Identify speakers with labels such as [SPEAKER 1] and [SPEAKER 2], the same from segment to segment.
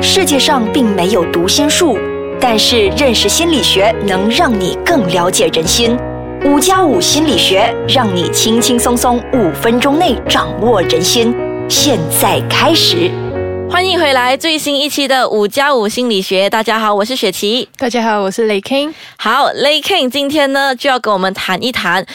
[SPEAKER 1] 世界上并没有读心术，但是认识心理学能让你更了解人心。五加五心理学让你轻轻松松五分钟内掌握人心。现在开始，
[SPEAKER 2] 欢迎回来最新一期的五加五心理学。大家好，我是雪琪。
[SPEAKER 3] 大家好，我是雷 King。
[SPEAKER 2] 好，雷 King 今天呢就要跟我们谈一谈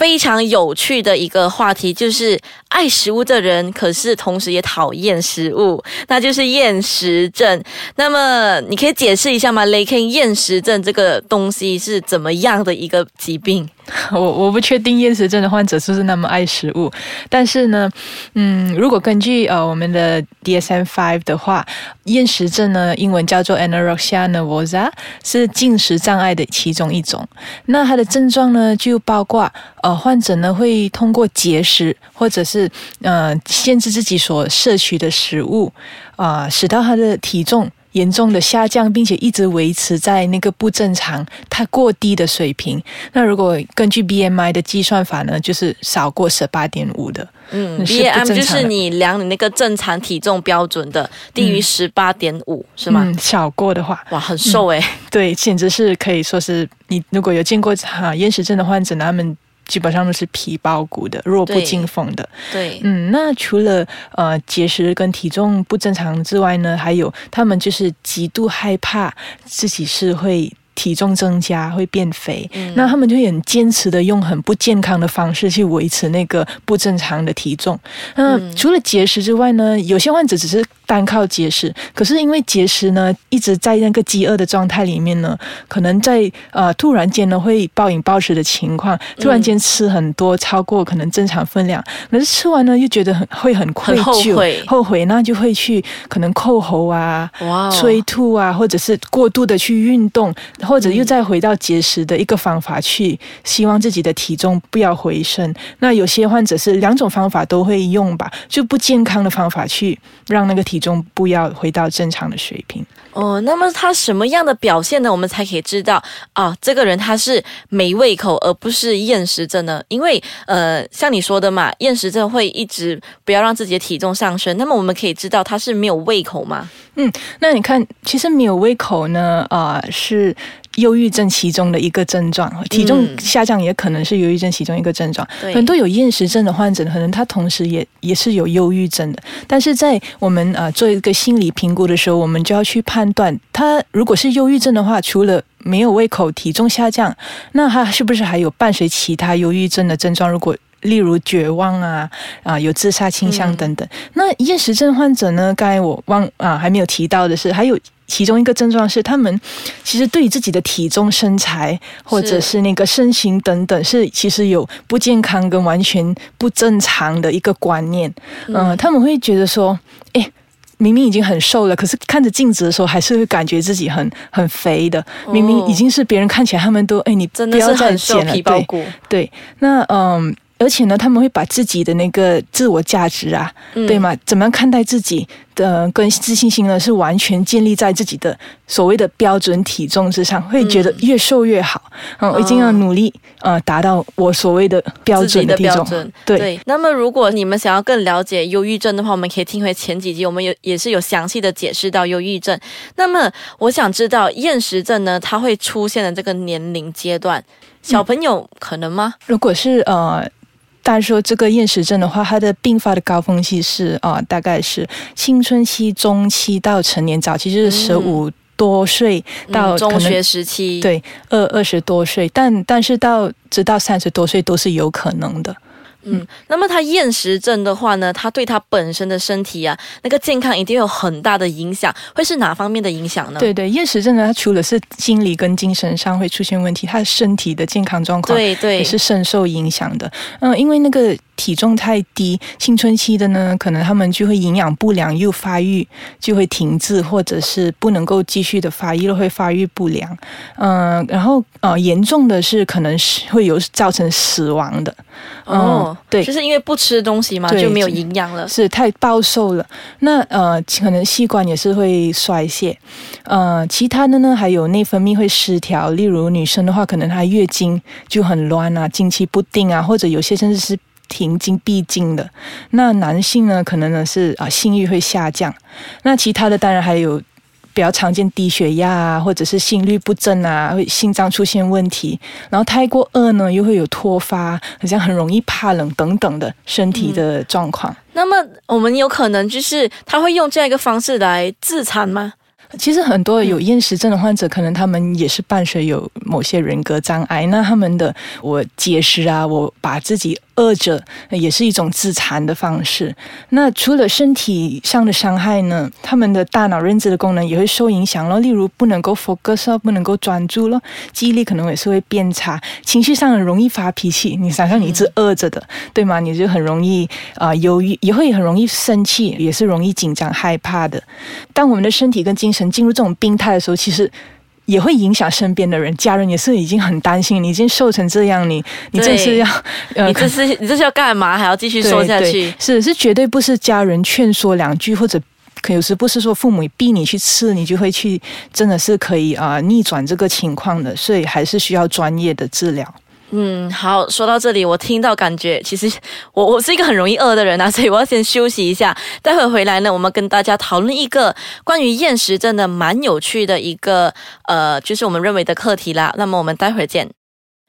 [SPEAKER 2] 非常有趣的一个话题，就是爱食物的人，可是同时也讨厌食物，那就是厌食症。那么你可以解释一下吗？雷肯厌食症这个东西是怎么样的一个疾病？
[SPEAKER 3] 我我不确定厌食症的患者是不是那么爱食物，但是呢，嗯，如果根据呃我们的 DSM-5 的话，厌食症呢，英文叫做 anorexia nervosa，是进食障碍的其中一种。那它的症状呢，就包括呃患者呢会通过节食或者是呃限制自己所摄取的食物啊，使到他的体重。严重的下降，并且一直维持在那个不正常、太过低的水平。那如果根据 BMI 的计算法呢，就是少过十八点五的。
[SPEAKER 2] 嗯，BMI 就是你量你那个正常体重标准的低于十八点五，是吗？
[SPEAKER 3] 嗯，少过的话，
[SPEAKER 2] 哇，很瘦诶。
[SPEAKER 3] 对，简直是可以说是你如果有见过哈厌食症的患者，他们。基本上都是皮包骨的，弱不禁风的。
[SPEAKER 2] 对，
[SPEAKER 3] 嗯，那除了呃节食跟体重不正常之外呢，还有他们就是极度害怕自己是会。体重增加会变肥，那他们就很坚持的用很不健康的方式去维持那个不正常的体重。那除了节食之外呢，有些患者只是单靠节食，可是因为节食呢一直在那个饥饿的状态里面呢，可能在呃突然间呢会暴饮暴食的情况，突然间吃很多超过可能正常分量，可是吃完呢又觉得很会很愧疚，后悔，那就会去可能扣喉啊、催吐啊，或者是过度的去运动。或者又再回到节食的一个方法去，希望自己的体重不要回升。那有些患者是两种方法都会用吧，就不健康的方法去让那个体重不要回到正常的水平。
[SPEAKER 2] 哦，那么他什么样的表现呢？我们才可以知道啊，这个人他是没胃口，而不是厌食症呢？因为呃，像你说的嘛，厌食症会一直不要让自己的体重上升。那么我们可以知道他是没有胃口吗？
[SPEAKER 3] 嗯，那你看，其实没有胃口呢，啊是。忧郁症其中的一个症状，体重下降也可能是忧郁症其中一个症状。很多有厌食症的患者，可能他同时也也是有忧郁症的。但是在我们啊做一个心理评估的时候，我们就要去判断，他如果是忧郁症的话，除了没有胃口、体重下降，那他是不是还有伴随其他忧郁症的症状？如果例如绝望啊啊有自杀倾向等等。那厌食症患者呢？刚才我忘啊还没有提到的是，还有。其中一个症状是，他们其实对于自己的体重、身材，或者是那个身形等等，是其实有不健康跟完全不正常的一个观念。嗯，他们会觉得说，哎，明明已经很瘦了，可是看着镜子的时候，还是会感觉自己很很肥的。明明已经是别人看起来，他们都哎，你不要再减了。对对，那嗯。而且呢，他们会把自己的那个自我价值啊，对吗？怎么样看待自己的跟自信心呢？是完全建立在自己的所谓的标准体重之上，会觉得越瘦越好。嗯，我一定要努力呃，达到我所谓的标准的标准。对。
[SPEAKER 2] 那么，如果你们想要更了解忧郁症的话，我们可以听回前几集，我们有也是有详细的解释到忧郁症。那么，我想知道厌食症呢，它会出现的这个年龄阶段，小朋友可能吗？
[SPEAKER 3] 如果是呃。但说这个厌食症的话，它的并发的高峰期是啊，大概是青春期中期到成年早期，就是十五多岁到
[SPEAKER 2] 中学时期，
[SPEAKER 3] 对，二二十多岁，但但是到直到三十多岁都是有可能的。
[SPEAKER 2] 嗯，那么他厌食症的话呢，他对他本身的身体啊，那个健康一定有很大的影响，会是哪方面的影响呢？
[SPEAKER 3] 对对，厌食症呢，它除了是心理跟精神上会出现问题，他的身体的健康状况
[SPEAKER 2] 对对
[SPEAKER 3] 也是深受影响的。嗯，因为那个。体重太低，青春期的呢，可能他们就会营养不良，又发育就会停滞，或者是不能够继续的发育，会发育不良。嗯，然后呃，严重的是可能是会有造成死亡的。
[SPEAKER 2] 哦，对，就是因为不吃东西嘛，就没有营养了，
[SPEAKER 3] 是太暴瘦了。那呃，可能器官也是会衰竭。呃，其他的呢，还有内分泌会失调，例如女生的话，可能她月经就很乱啊，经期不定啊，或者有些甚至是。停经闭经的，那男性呢，可能呢是啊性欲会下降，那其他的当然还有比较常见低血压啊，或者是心律不正啊，会心脏出现问题。然后太过饿呢，又会有脱发，好像很容易怕冷等等的身体的状况。
[SPEAKER 2] 那么我们有可能就是他会用这样一个方式来自残吗？
[SPEAKER 3] 其实很多有厌食症的患者，可能他们也是伴随有某些人格障碍。那他们的我节食啊，我把自己。饿着也是一种自残的方式。那除了身体上的伤害呢？他们的大脑认知的功能也会受影响了。例如不能够 focus，不能够专注了，记忆力可能也是会变差，情绪上很容易发脾气。你想象你一直饿着的，对吗？你就很容易啊忧郁，也会很容易生气，也是容易紧张害怕的。当我们的身体跟精神进入这种病态的时候，其实。也会影响身边的人，家人也是已经很担心。你已经瘦成这样，你你这是要，呃
[SPEAKER 2] 你这是你这是要干嘛？还要继续瘦下去？
[SPEAKER 3] 是是，绝对不是家人劝说两句，或者有时不是说父母逼你去吃，你就会去，真的是可以啊逆转这个情况的。所以还是需要专业的治疗。
[SPEAKER 2] 嗯，好，说到这里，我听到感觉，其实 我我是一个很容易饿的人啊，所以我要先休息一下，待会回来呢，我们跟大家讨论一个关于厌食症的蛮有趣的一个呃，就是我们认为的课题啦。那么我们待会儿见。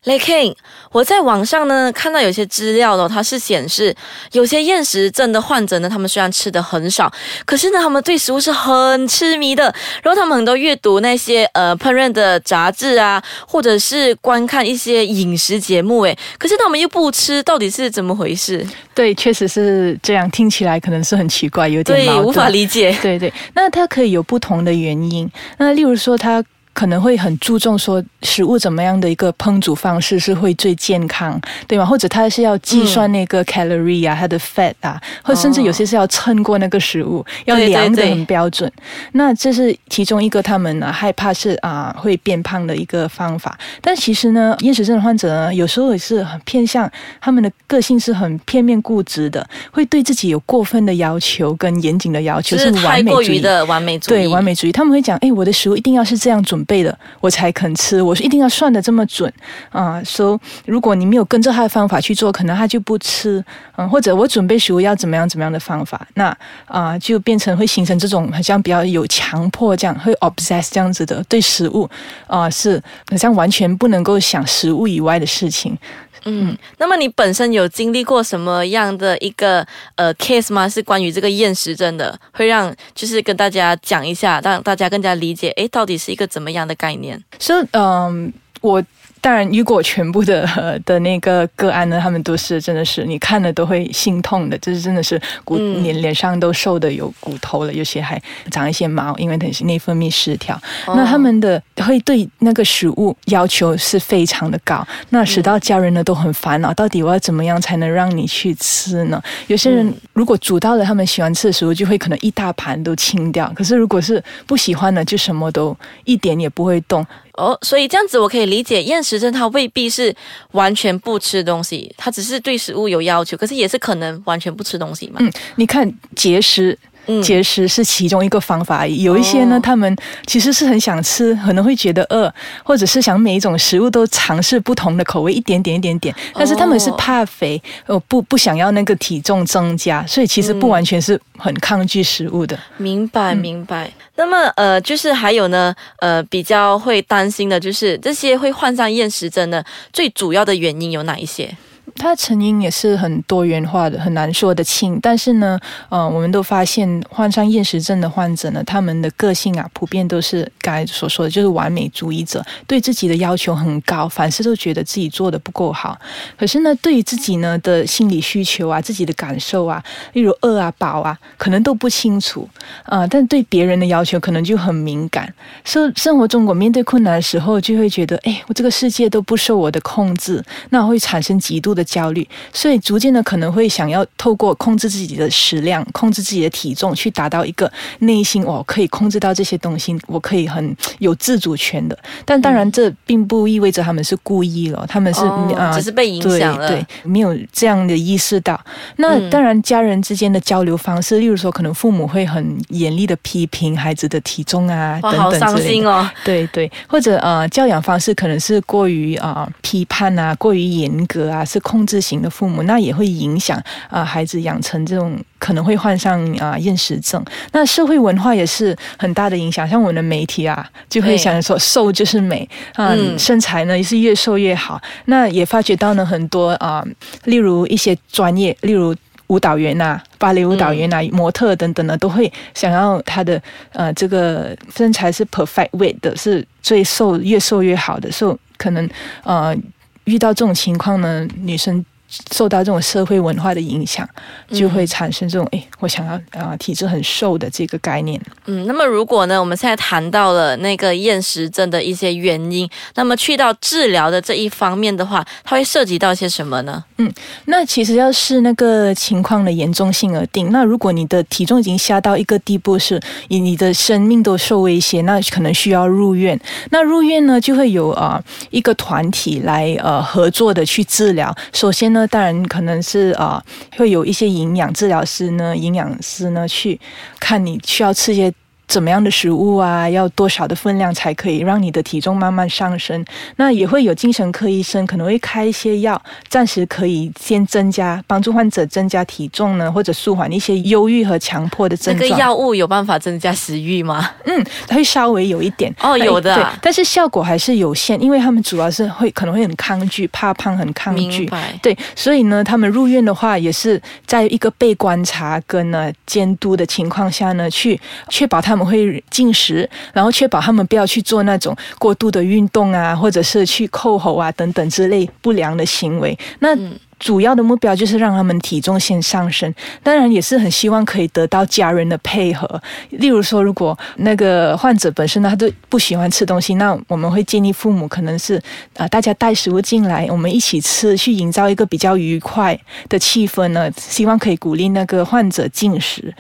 [SPEAKER 2] 雷 King，我在网上呢看到有些资料呢，它是显示有些厌食症的患者呢，他们虽然吃的很少，可是呢，他们对食物是很痴迷的。然后他们很多阅读那些呃烹饪的杂志啊，或者是观看一些饮食节目，诶，可是他们又不吃，到底是怎么回事？
[SPEAKER 3] 对，确实是这样，听起来可能是很奇怪，有点对，
[SPEAKER 2] 无法理解。
[SPEAKER 3] 对对，那它可以有不同的原因。那例如说他。可能会很注重说食物怎么样的一个烹煮方式是会最健康，对吗？或者他是要计算那个 calorie 啊，它的 fat 啊，或甚至有些是要称过那个食物，要量的很标准。那这是其中一个他们呢害怕是啊会变胖的一个方法。但其实呢，厌食症的患者呢，有时候也是很偏向他们的个性是很片面固执的，会对自己有过分的要求跟严谨的要求，
[SPEAKER 2] 是
[SPEAKER 3] 完美主义
[SPEAKER 2] 的完美主义。
[SPEAKER 3] 对完美主义，他们会讲，哎，我的食物一定要是这样准。备的我才肯吃，我是一定要算的这么准啊。说如果你没有跟着他的方法去做，可能他就不吃。嗯，或者我准备食物要怎么样怎么样的方法，那啊就变成会形成这种好像比较有强迫这样，会 obsess 这样子的对食物啊是好像完全不能够想食物以外的事情。
[SPEAKER 2] 嗯，那么你本身有经历过什么样的一个呃 case 吗？是关于这个厌食症的，会让就是跟大家讲一下，让大家更加理解，哎，到底是一个怎么样的概念？
[SPEAKER 3] 是嗯，我。当然，如果全部的 的那个个案呢，他们都是真的是你看了都会心痛的，就是真的是骨脸脸上都瘦的有骨头了，有些还长一些毛，因为它是内分泌失调。那他们的会对那个食物要求是非常的高，那使到家人呢都很烦恼，到底我要怎么样才能让你去吃呢？有些人如果煮到了他们喜欢吃的食物，就会可能一大盘都清掉；可是如果是不喜欢的，就什么都一点也不会动。
[SPEAKER 2] 哦，所以这样子我可以理解，厌食症它未必是完全不吃东西，它只是对食物有要求，可是也是可能完全不吃东西嘛。
[SPEAKER 3] 嗯，你看节食。节食是其中一个方法而已，有一些呢，他们其实是很想吃，可能会觉得饿，或者是想每一种食物都尝试不同的口味，一点点一点点，但是他们是怕肥，呃，不不想要那个体重增加，所以其实不完全是很抗拒食物的。
[SPEAKER 2] 明白明白。那么呃，就是还有呢，呃，比较会担心的就是这些会患上厌食症的最主要的原因有哪一些？
[SPEAKER 3] 它的成因也是很多元化的，很难说得清。但是呢，呃，我们都发现患上厌食症的患者呢，他们的个性啊，普遍都是刚才所说的，就是完美主义者，对自己的要求很高，凡事都觉得自己做的不够好。可是呢，对于自己呢的心理需求啊，自己的感受啊，例如饿啊、饱啊，可能都不清楚啊。但对别人的要求可能就很敏感。生生活中我面对困难的时候，就会觉得，哎，我这个世界都不受我的控制，那会产生极度的。焦虑，所以逐渐的可能会想要透过控制自己的食量、控制自己的体重，去达到一个内心哦可以控制到这些东西，我可以很有自主权的。但当然，这并不意味着他们是故意了，他们是
[SPEAKER 2] 啊，只是被影响了，
[SPEAKER 3] 对，没有这样的意识到。那当然，家人之间的交流方式，例如说，可能父母会很严厉的批评孩子的体重啊，等等
[SPEAKER 2] 伤心哦。
[SPEAKER 3] 对对，或者呃，教养方式可能是过于啊批判啊，过于严格啊，是。控制型的父母，那也会影响啊孩子养成这种可能会患上啊厌食症。那社会文化也是很大的影响，像我们的媒体啊，就会想说瘦就是美啊，身材呢也是越瘦越好。那也发觉到呢很多啊，例如一些专业，例如。舞蹈员呐，芭蕾舞蹈员呐，模特等等呢，都会想要他的呃这个身材是 perfect weight 的，是最瘦越瘦越好的，所以可能呃遇到这种情况呢，女生。受到这种社会文化的影响，就会产生这种哎，我想要啊，体质很瘦的这个概念。
[SPEAKER 2] 嗯，那么如果呢，我们现在谈到了那个厌食症的一些原因，那么去到治疗的这一方面的话，它会涉及到些什么呢？
[SPEAKER 3] 嗯，那其实要是那个情况的严重性而定。那如果你的体重已经下到一个地步，是以你的生命都受威胁，那可能需要入院。那入院呢，就会有啊一个团体来呃合作的去治疗。首先呢。那当然可能是啊，会有一些营养治疗师呢、营养师呢去看你需要吃些。怎么样的食物啊？要多少的分量才可以让你的体重慢慢上升？那也会有精神科医生可能会开一些药，暂时可以先增加帮助患者增加体重呢，或者舒缓一些忧郁和强迫的症状。
[SPEAKER 2] 这个药物有办法增加食欲吗？
[SPEAKER 3] 嗯，它会稍微有一点
[SPEAKER 2] 哦，有的，对
[SPEAKER 3] 但是效果还是有限，因为他们主要是会可能会很抗拒，怕胖，很抗拒。对，所以呢，他们入院的话也是在一个被观察跟呢监督的情况下呢，去确保他们。会进食，然后确保他们不要去做那种过度的运动啊，或者是去扣喉啊等等之类不良的行为。那主要的目标就是让他们体重先上升，当然也是很希望可以得到家人的配合。例如说，如果那个患者本身呢，他都不喜欢吃东西，那我们会建议父母可能是啊，大家带食物进来，我们一起吃，去营造一个比较愉快的气氛呢。希望可以鼓励那个患者进食。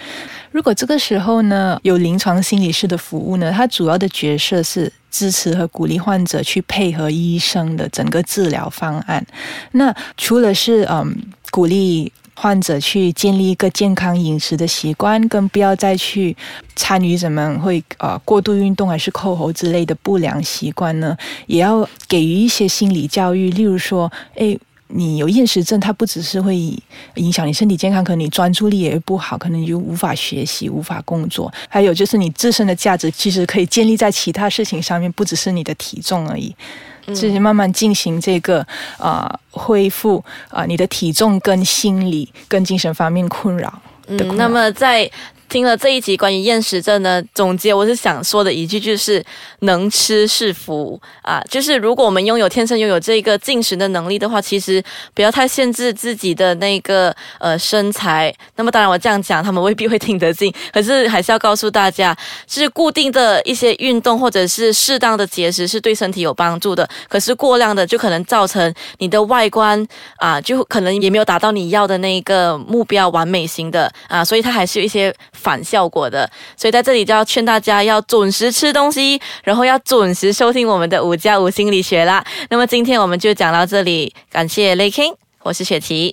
[SPEAKER 3] 如果这个时候呢，有临床心理师的服务呢，他主要的角色是支持和鼓励患者去配合医生的整个治疗方案。那除了是嗯鼓励患者去建立一个健康饮食的习惯，更不要再去参与什么会呃过度运动还是扣喉之类的不良习惯呢，也要给予一些心理教育，例如说，哎。你有厌食症，它不只是会影响你身体健康，可能你专注力也会不好，可能你就无法学习、无法工作。还有就是你自身的价值其实可以建立在其他事情上面，不只是你的体重而已。就是慢慢进行这个啊恢复啊，你的体重跟心理跟精神方面困扰嗯。
[SPEAKER 2] 那么在。听了这一集关于厌食症的总结，我是想说的一句就是“能吃是福”啊，就是如果我们拥有天生拥有这个进食的能力的话，其实不要太限制自己的那个呃身材。那么当然我这样讲，他们未必会听得进，可是还是要告诉大家，是固定的一些运动或者是适当的节食是对身体有帮助的。可是过量的就可能造成你的外观啊，就可能也没有达到你要的那个目标完美型的啊，所以它还是有一些。反效果的，所以在这里就要劝大家要准时吃东西，然后要准时收听我们的五加五心理学啦。那么今天我们就讲到这里，感谢雷 king，我是雪琪。